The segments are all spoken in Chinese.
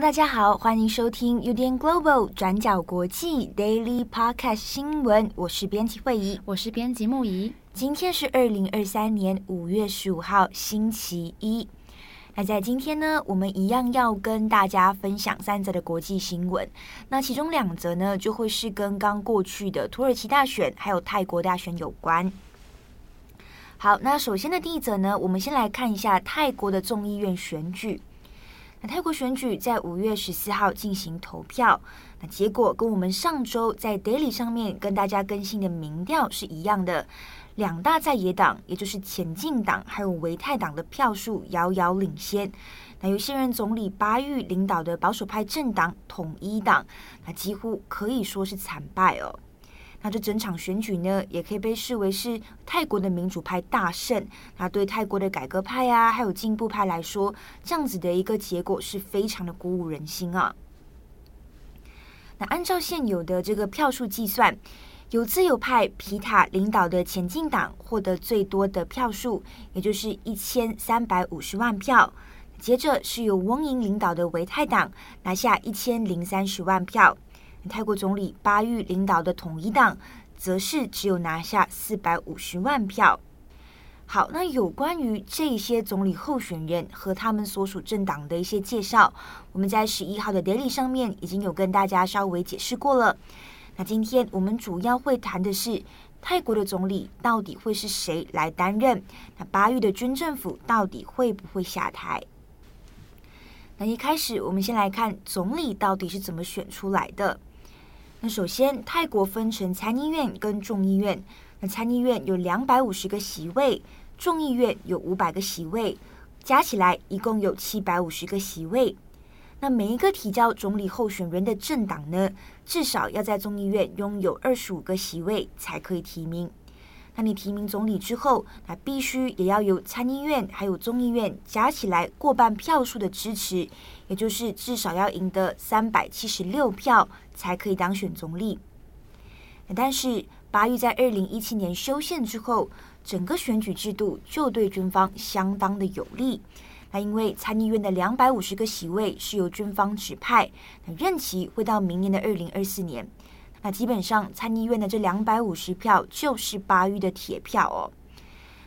大家好，欢迎收听 UDN Global 转角国际 Daily Podcast 新闻，我是编辑慧仪，我是编辑木仪。今天是二零二三年五月十五号，星期一。那在今天呢，我们一样要跟大家分享三则的国际新闻。那其中两则呢，就会是跟刚过去的土耳其大选还有泰国大选有关。好，那首先的第一则呢，我们先来看一下泰国的众议院选举。那泰国选举在五月十四号进行投票，那结果跟我们上周在 Daily 上面跟大家更新的民调是一样的。两大在野党，也就是前进党还有维泰党的票数遥遥领先。那由现任总理巴育领导的保守派政党统一党，那几乎可以说是惨败哦。那这整场选举呢，也可以被视为是泰国的民主派大胜。那对泰国的改革派啊，还有进步派来说，这样子的一个结果是非常的鼓舞人心啊。那按照现有的这个票数计算。由自由派皮塔领导的前进党获得最多的票数，也就是一千三百五十万票。接着是由翁银领导的维泰党拿下一千零三十万票。泰国总理巴育领导的统一党则是只有拿下四百五十万票。好，那有关于这些总理候选人和他们所属政党的一些介绍，我们在十一号的 Daily 上面已经有跟大家稍微解释过了。那今天我们主要会谈的是泰国的总理到底会是谁来担任？那巴育的军政府到底会不会下台？那一开始我们先来看总理到底是怎么选出来的。那首先，泰国分成参议院跟众议院。那参议院有两百五十个席位，众议院有五百个席位，加起来一共有七百五十个席位。那每一个提交总理候选人的政党呢，至少要在众议院拥有二十五个席位才可以提名。那你提名总理之后，那必须也要有参议院还有众议院加起来过半票数的支持，也就是至少要赢得三百七十六票才可以当选总理。但是巴育在二零一七年修宪之后，整个选举制度就对军方相当的有利。那因为参议院的两百五十个席位是由军方指派，那任期会到明年的二零二四年。那基本上参议院的这两百五十票就是巴育的铁票哦。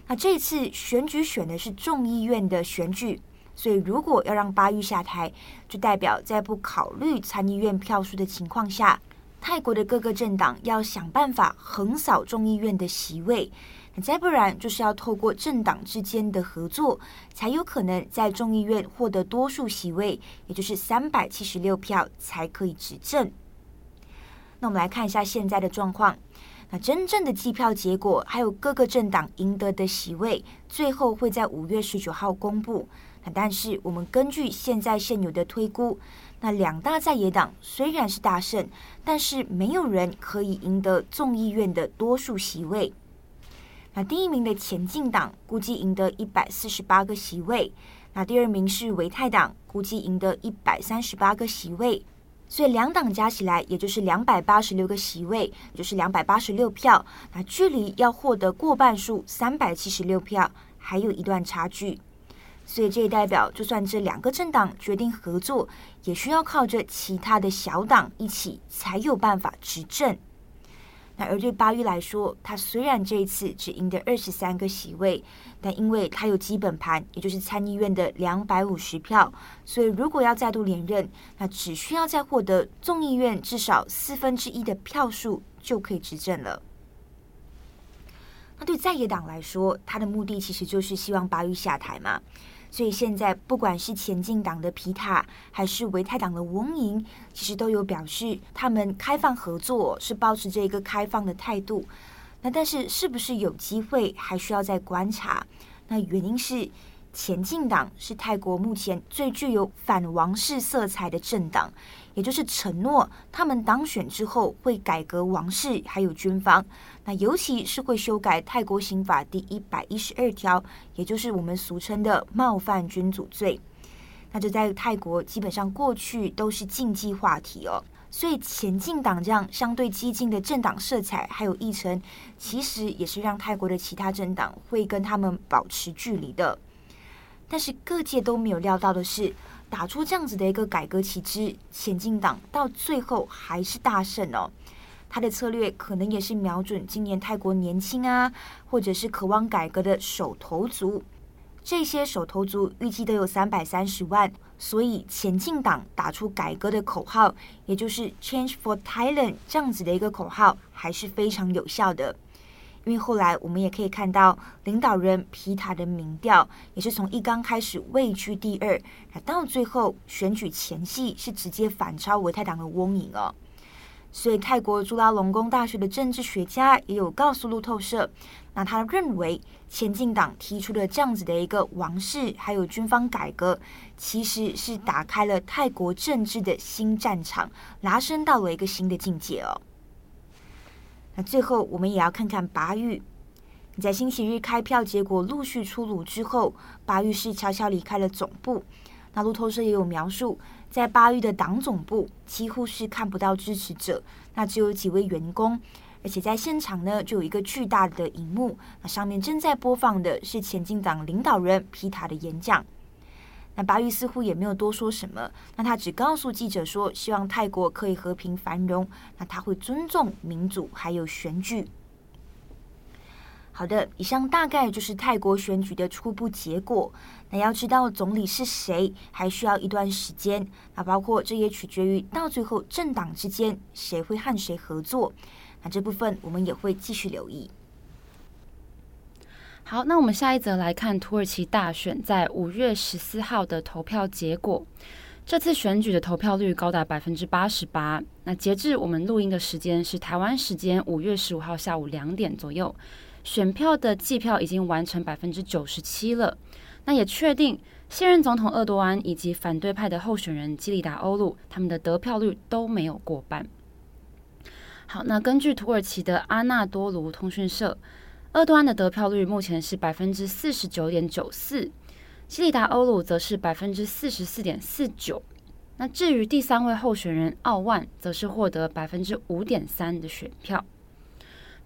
那这次选举选的是众议院的选举，所以如果要让巴育下台，就代表在不考虑参议院票数的情况下，泰国的各个政党要想办法横扫众议院的席位。再不然，就是要透过政党之间的合作，才有可能在众议院获得多数席位，也就是三百七十六票，才可以执政。那我们来看一下现在的状况。那真正的计票结果，还有各个政党赢得的席位，最后会在五月十九号公布。那但是我们根据现在现有的推估，那两大在野党虽然是大胜，但是没有人可以赢得众议院的多数席位。那第一名的前进党估计赢得一百四十八个席位，那第二名是维泰党，估计赢得一百三十八个席位，所以两党加起来也就是两百八十六个席位，就是两百八十六票。那距离要获得过半数三百七十六票还有一段差距，所以这也代表，就算这两个政党决定合作，也需要靠着其他的小党一起才有办法执政。那而对巴育来说，他虽然这一次只赢得二十三个席位，但因为他有基本盘，也就是参议院的两百五十票，所以如果要再度连任，那只需要再获得众议院至少四分之一的票数就可以执政了。那对在野党来说，他的目的其实就是希望巴育下台嘛。所以现在，不管是前进党的皮塔，还是维泰党的翁莹，其实都有表示他们开放合作，是保持这个开放的态度。那但是，是不是有机会，还需要再观察。那原因是前进党是泰国目前最具有反王室色彩的政党，也就是承诺他们当选之后会改革王室还有军方，那尤其是会修改泰国刑法第一百一十二条，也就是我们俗称的冒犯君主罪。那这在泰国基本上过去都是禁忌话题哦，所以前进党这样相对激进的政党色彩还有议程，其实也是让泰国的其他政党会跟他们保持距离的。但是各界都没有料到的是，打出这样子的一个改革旗帜，前进党到最后还是大胜哦。他的策略可能也是瞄准今年泰国年轻啊，或者是渴望改革的手头族。这些手头族预计都有三百三十万，所以前进党打出改革的口号，也就是 “Change for Thailand” 这样子的一个口号，还是非常有效的。因为后来我们也可以看到，领导人皮塔的民调也是从一刚开始位居第二，到最后选举前夕是直接反超维泰党的翁赢哦。所以泰国朱拉隆功大学的政治学家也有告诉路透社，那他认为前进党提出的这样子的一个王室还有军方改革，其实是打开了泰国政治的新战场，拉升到了一个新的境界哦。那最后，我们也要看看巴育。你在星期日开票结果陆续出炉之后，巴育是悄悄离开了总部。那路透社也有描述，在巴育的党总部几乎是看不到支持者，那只有几位员工。而且在现场呢，就有一个巨大的荧幕，那上面正在播放的是前进党领导人皮塔的演讲。那巴育似乎也没有多说什么，那他只告诉记者说，希望泰国可以和平繁荣，那他会尊重民主还有选举。好的，以上大概就是泰国选举的初步结果。那要知道总理是谁，还需要一段时间。那包括这也取决于到最后政党之间谁会和谁合作。那这部分我们也会继续留意。好，那我们下一则来看土耳其大选在五月十四号的投票结果。这次选举的投票率高达百分之八十八。那截至我们录音的时间是台湾时间五月十五号下午两点左右，选票的计票已经完成百分之九十七了。那也确定现任总统厄多安以及反对派的候选人基里达欧陆他们的得票率都没有过半。好，那根据土耳其的阿纳多卢通讯社。厄多安的得票率目前是百分之四十九点九四，西里达欧鲁则是百分之四十四点四九。那至于第三位候选人奥万，则是获得百分之五点三的选票。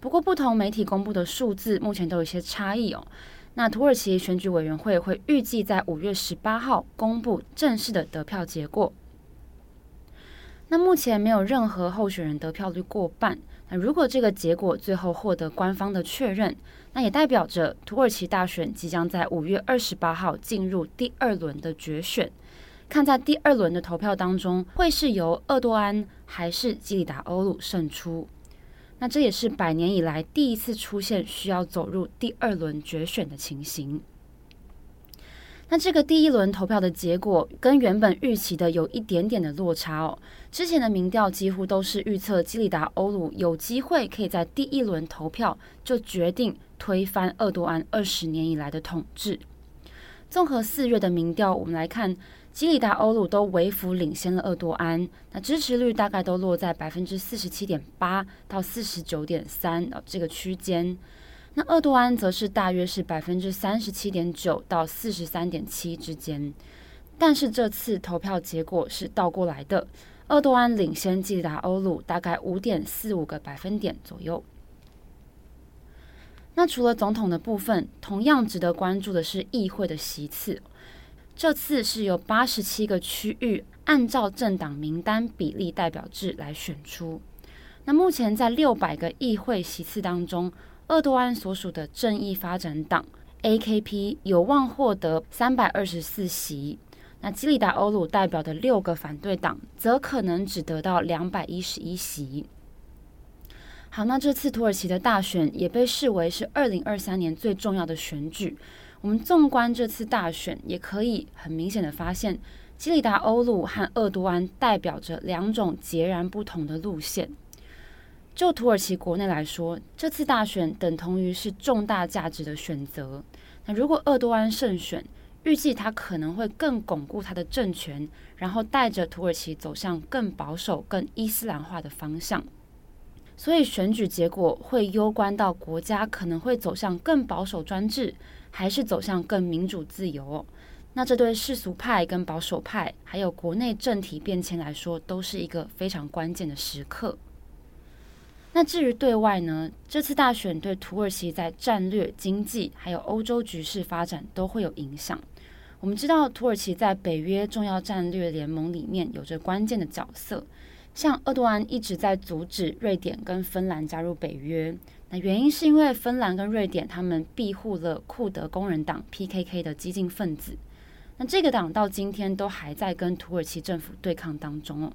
不过，不同媒体公布的数字目前都有一些差异哦。那土耳其选举委员会会预计在五月十八号公布正式的得票结果。那目前没有任何候选人得票率过半。那如果这个结果最后获得官方的确认，那也代表着土耳其大选即将在五月二十八号进入第二轮的决选。看在第二轮的投票当中，会是由厄多安还是基里达欧鲁胜出？那这也是百年以来第一次出现需要走入第二轮决选的情形。那这个第一轮投票的结果跟原本预期的有一点点的落差哦。之前的民调几乎都是预测基里达欧鲁有机会可以在第一轮投票就决定推翻厄多安二十年以来的统治。综合四月的民调，我们来看，基里达欧鲁都微幅领先了厄多安，那支持率大概都落在百分之四十七点八到四十九点三这个区间。那厄多安则是大约是百分之三十七点九到四十三点七之间，但是这次投票结果是倒过来的，厄多安领先基达欧鲁大概五点四五个百分点左右。那除了总统的部分，同样值得关注的是议会的席次，这次是由八十七个区域按照政党名单比例代表制来选出。那目前在六百个议会席次当中，厄多安所属的正义发展党 （AKP） 有望获得三百二十四席，那基里达欧鲁代表的六个反对党则可能只得到两百一十一席。好，那这次土耳其的大选也被视为是二零二三年最重要的选举。我们纵观这次大选，也可以很明显的发现，基里达欧鲁和厄多安代表着两种截然不同的路线。就土耳其国内来说，这次大选等同于是重大价值的选择。那如果厄多安胜选，预计他可能会更巩固他的政权，然后带着土耳其走向更保守、更伊斯兰化的方向。所以选举结果会攸关到国家可能会走向更保守专制，还是走向更民主自由。那这对世俗派跟保守派，还有国内政体变迁来说，都是一个非常关键的时刻。那至于对外呢，这次大选对土耳其在战略、经济还有欧洲局势发展都会有影响。我们知道，土耳其在北约重要战略联盟里面有着关键的角色。像厄多安一直在阻止瑞典跟芬兰加入北约，那原因是因为芬兰跟瑞典他们庇护了库德工人党 PKK 的激进分子。那这个党到今天都还在跟土耳其政府对抗当中哦。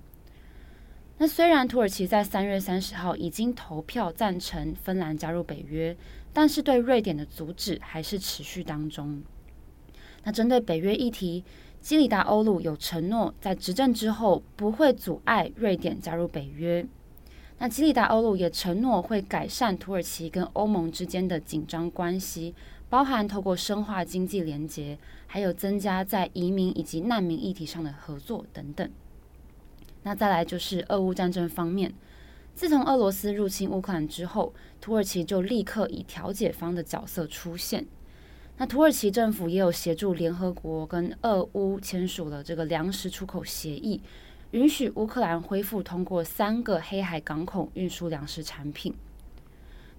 那虽然土耳其在三月三十号已经投票赞成芬兰加入北约，但是对瑞典的阻止还是持续当中。那针对北约议题，基里达欧鲁有承诺在执政之后不会阻碍瑞典加入北约。那基里达欧鲁也承诺会改善土耳其跟欧盟之间的紧张关系。包含透过深化经济连结，还有增加在移民以及难民议题上的合作等等。那再来就是俄乌战争方面，自从俄罗斯入侵乌克兰之后，土耳其就立刻以调解方的角色出现。那土耳其政府也有协助联合国跟俄乌签署了这个粮食出口协议，允许乌克兰恢复通过三个黑海港口运输粮食产品。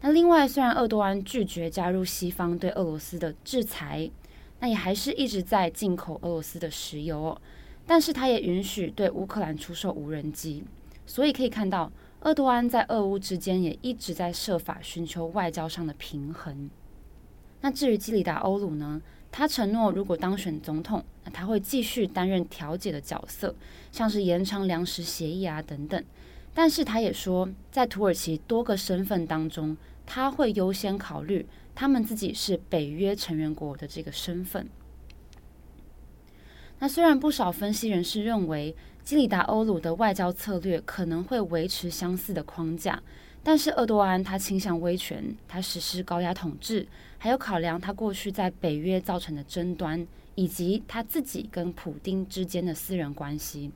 那另外，虽然厄多安拒绝加入西方对俄罗斯的制裁，那也还是一直在进口俄罗斯的石油哦。但是，他也允许对乌克兰出售无人机。所以可以看到，厄多安在俄乌之间也一直在设法寻求外交上的平衡。那至于基里达欧鲁呢？他承诺，如果当选总统，那他会继续担任调解的角色，像是延长粮食协议啊等等。但是他也说，在土耳其多个身份当中，他会优先考虑他们自己是北约成员国的这个身份。那虽然不少分析人士认为基里达欧鲁的外交策略可能会维持相似的框架，但是厄多安他倾向威权，他实施高压统治，还有考量他过去在北约造成的争端，以及他自己跟普丁之间的私人关系。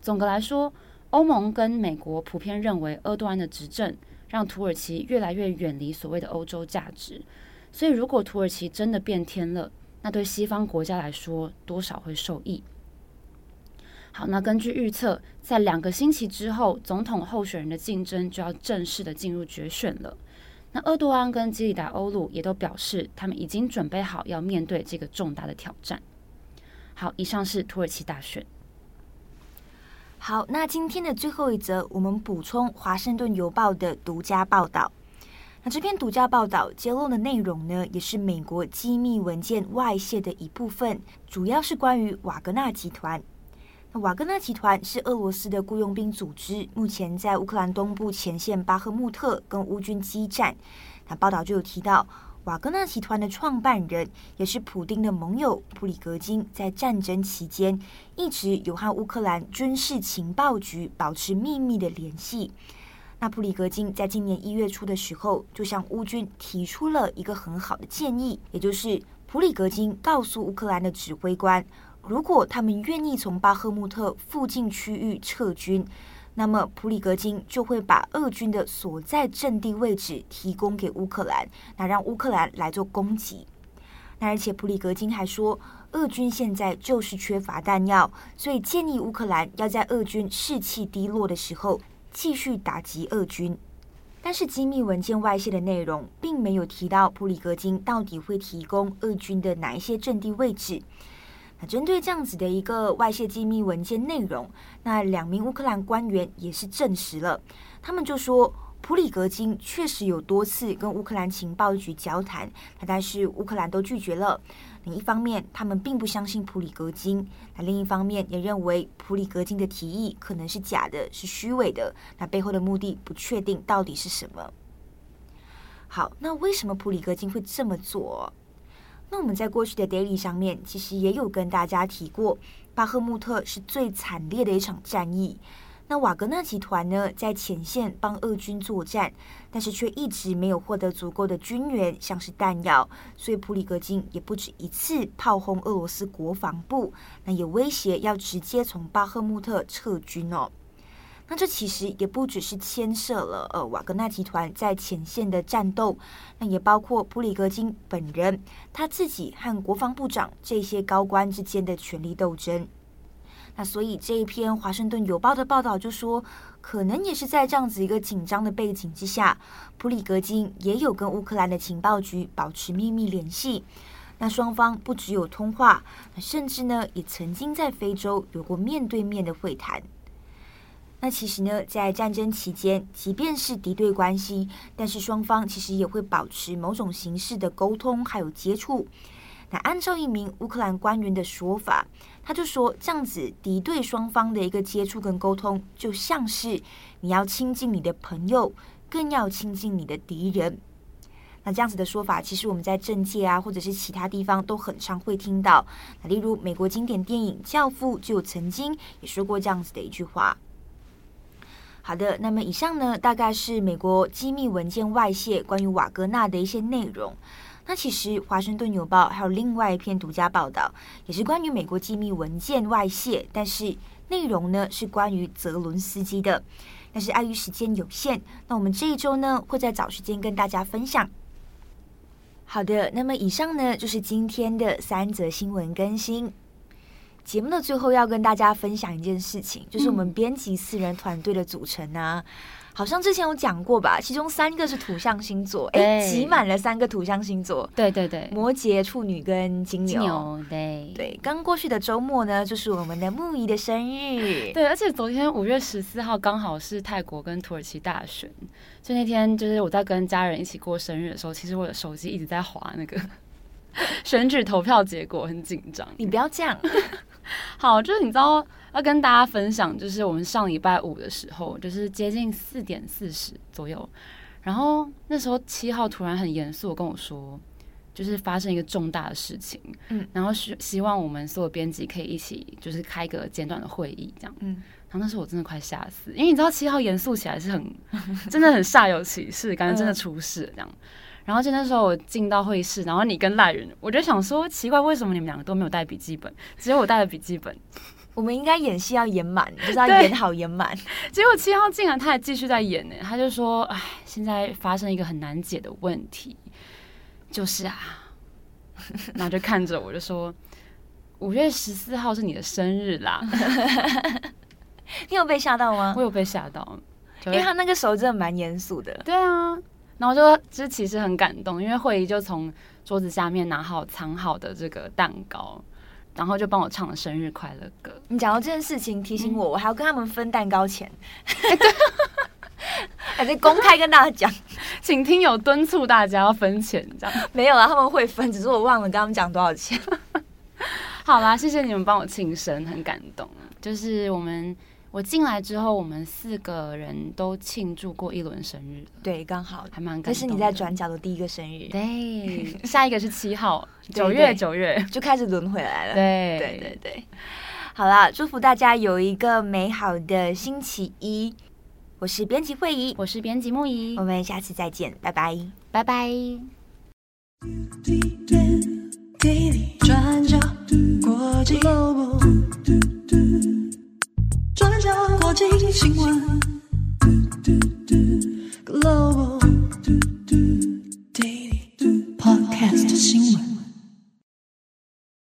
总的来说，欧盟跟美国普遍认为厄多安的执政，让土耳其越来越远离所谓的欧洲价值，所以如果土耳其真的变天了，那对西方国家来说多少会受益。好，那根据预测，在两个星期之后，总统候选人的竞争就要正式的进入决选了。那厄多安跟基里达欧鲁也都表示，他们已经准备好要面对这个重大的挑战。好，以上是土耳其大选。好，那今天的最后一则，我们补充《华盛顿邮报》的独家报道。那这篇独家报道揭露的内容呢，也是美国机密文件外泄的一部分，主要是关于瓦格纳集团。那瓦格纳集团是俄罗斯的雇佣兵组织，目前在乌克兰东部前线巴赫穆特跟乌军激战。那报道就有提到。瓦格纳集团的创办人也是普丁的盟友普里格金，在战争期间一直有和乌克兰军事情报局保持秘密的联系。那普里格金在今年一月初的时候，就向乌军提出了一个很好的建议，也就是普里格金告诉乌克兰的指挥官，如果他们愿意从巴赫穆特附近区域撤军。那么普里格金就会把俄军的所在阵地位置提供给乌克兰，那让乌克兰来做攻击。那而且普里格金还说，俄军现在就是缺乏弹药，所以建议乌克兰要在俄军士气低落的时候继续打击俄军。但是机密文件外泄的内容并没有提到普里格金到底会提供俄军的哪一些阵地位置。那针对这样子的一个外泄机密文件内容，那两名乌克兰官员也是证实了，他们就说普里格金确实有多次跟乌克兰情报局交谈，但是乌克兰都拒绝了。另一方面，他们并不相信普里格金；那另一方面，也认为普里格金的提议可能是假的，是虚伪的。那背后的目的不确定到底是什么。好，那为什么普里格金会这么做？那我们在过去的 daily 上面，其实也有跟大家提过，巴赫穆特是最惨烈的一场战役。那瓦格纳集团呢，在前线帮俄军作战，但是却一直没有获得足够的军援，像是弹药，所以普里格金也不止一次炮轰俄罗斯国防部，那也威胁要直接从巴赫穆特撤军哦。那这其实也不只是牵涉了呃瓦格纳集团在前线的战斗，那也包括普里格金本人他自己和国防部长这些高官之间的权力斗争。那所以这一篇《华盛顿邮报》的报道就说，可能也是在这样子一个紧张的背景之下，普里格金也有跟乌克兰的情报局保持秘密联系。那双方不只有通话，甚至呢也曾经在非洲有过面对面的会谈。那其实呢，在战争期间，即便是敌对关系，但是双方其实也会保持某种形式的沟通还有接触。那按照一名乌克兰官员的说法，他就说，这样子敌对双方的一个接触跟沟通，就像是你要亲近你的朋友，更要亲近你的敌人。那这样子的说法，其实我们在政界啊，或者是其他地方都很常会听到。那例如美国经典电影《教父》就曾经也说过这样子的一句话。好的，那么以上呢，大概是美国机密文件外泄关于瓦格纳的一些内容。那其实《华盛顿邮报》还有另外一篇独家报道，也是关于美国机密文件外泄，但是内容呢是关于泽伦斯基的。但是碍于时间有限，那我们这一周呢会在找时间跟大家分享。好的，那么以上呢就是今天的三则新闻更新。节目的最后要跟大家分享一件事情，就是我们编辑四人团队的组成啊。嗯好像之前有讲过吧，其中三个是土象星座，哎，挤满了三个土象星座，对对对，摩羯、处女跟金牛，金牛对对。刚过去的周末呢，就是我们的木仪的生日，对，而且昨天五月十四号刚好是泰国跟土耳其大选，就那天就是我在跟家人一起过生日的时候，其实我的手机一直在划那个 选举投票结果，很紧张。你不要这样，好，就是你知道。要跟大家分享，就是我们上礼拜五的时候，就是接近四点四十左右，然后那时候七号突然很严肃跟我说，就是发生一个重大的事情，嗯，然后希希望我们所有编辑可以一起，就是开个简短的会议，这样，嗯，然后那时候我真的快吓死，因为你知道七号严肃起来是很，真的很煞有其事，感觉真的出事了这样，然后就那时候我进到会议室，然后你跟赖云，我就想说奇怪，为什么你们两个都没有带笔记本，只有我带了笔记本。我们应该演戏要演满，就是要演好演满。结果七号竟然他还继续在演呢，他就说：“哎，现在发生一个很难解的问题，就是啊，然后就看着我就说，五月十四号是你的生日啦。”你有被吓到吗？我有被吓到，因为他那个时候真的蛮严肃的。对啊，然后就就其实很感动，因为会议就从桌子下面拿好藏好的这个蛋糕。然后就帮我唱了生日快乐歌。你讲到这件事情，提醒我，我还要跟他们分蛋糕钱，还在公开跟大家讲，请听友敦促大家要分钱，这样没有啊，他们会分，只是我忘了跟他们讲多少钱。好啦，谢谢你们帮我庆生，很感动。就是我们。我进来之后，我们四个人都庆祝过一轮生日。对，刚好还蛮感动。这是你在转角的第一个生日。对，下一个是七号，九月九月 就开始轮回来了。对对对对，好啦，祝福大家有一个美好的星期一。我是编辑慧仪，我是编辑木仪，我们下次再见，拜拜，拜拜。转角国际。国际新闻，嘟嘟嘟，Global Daily，Podcast 新闻。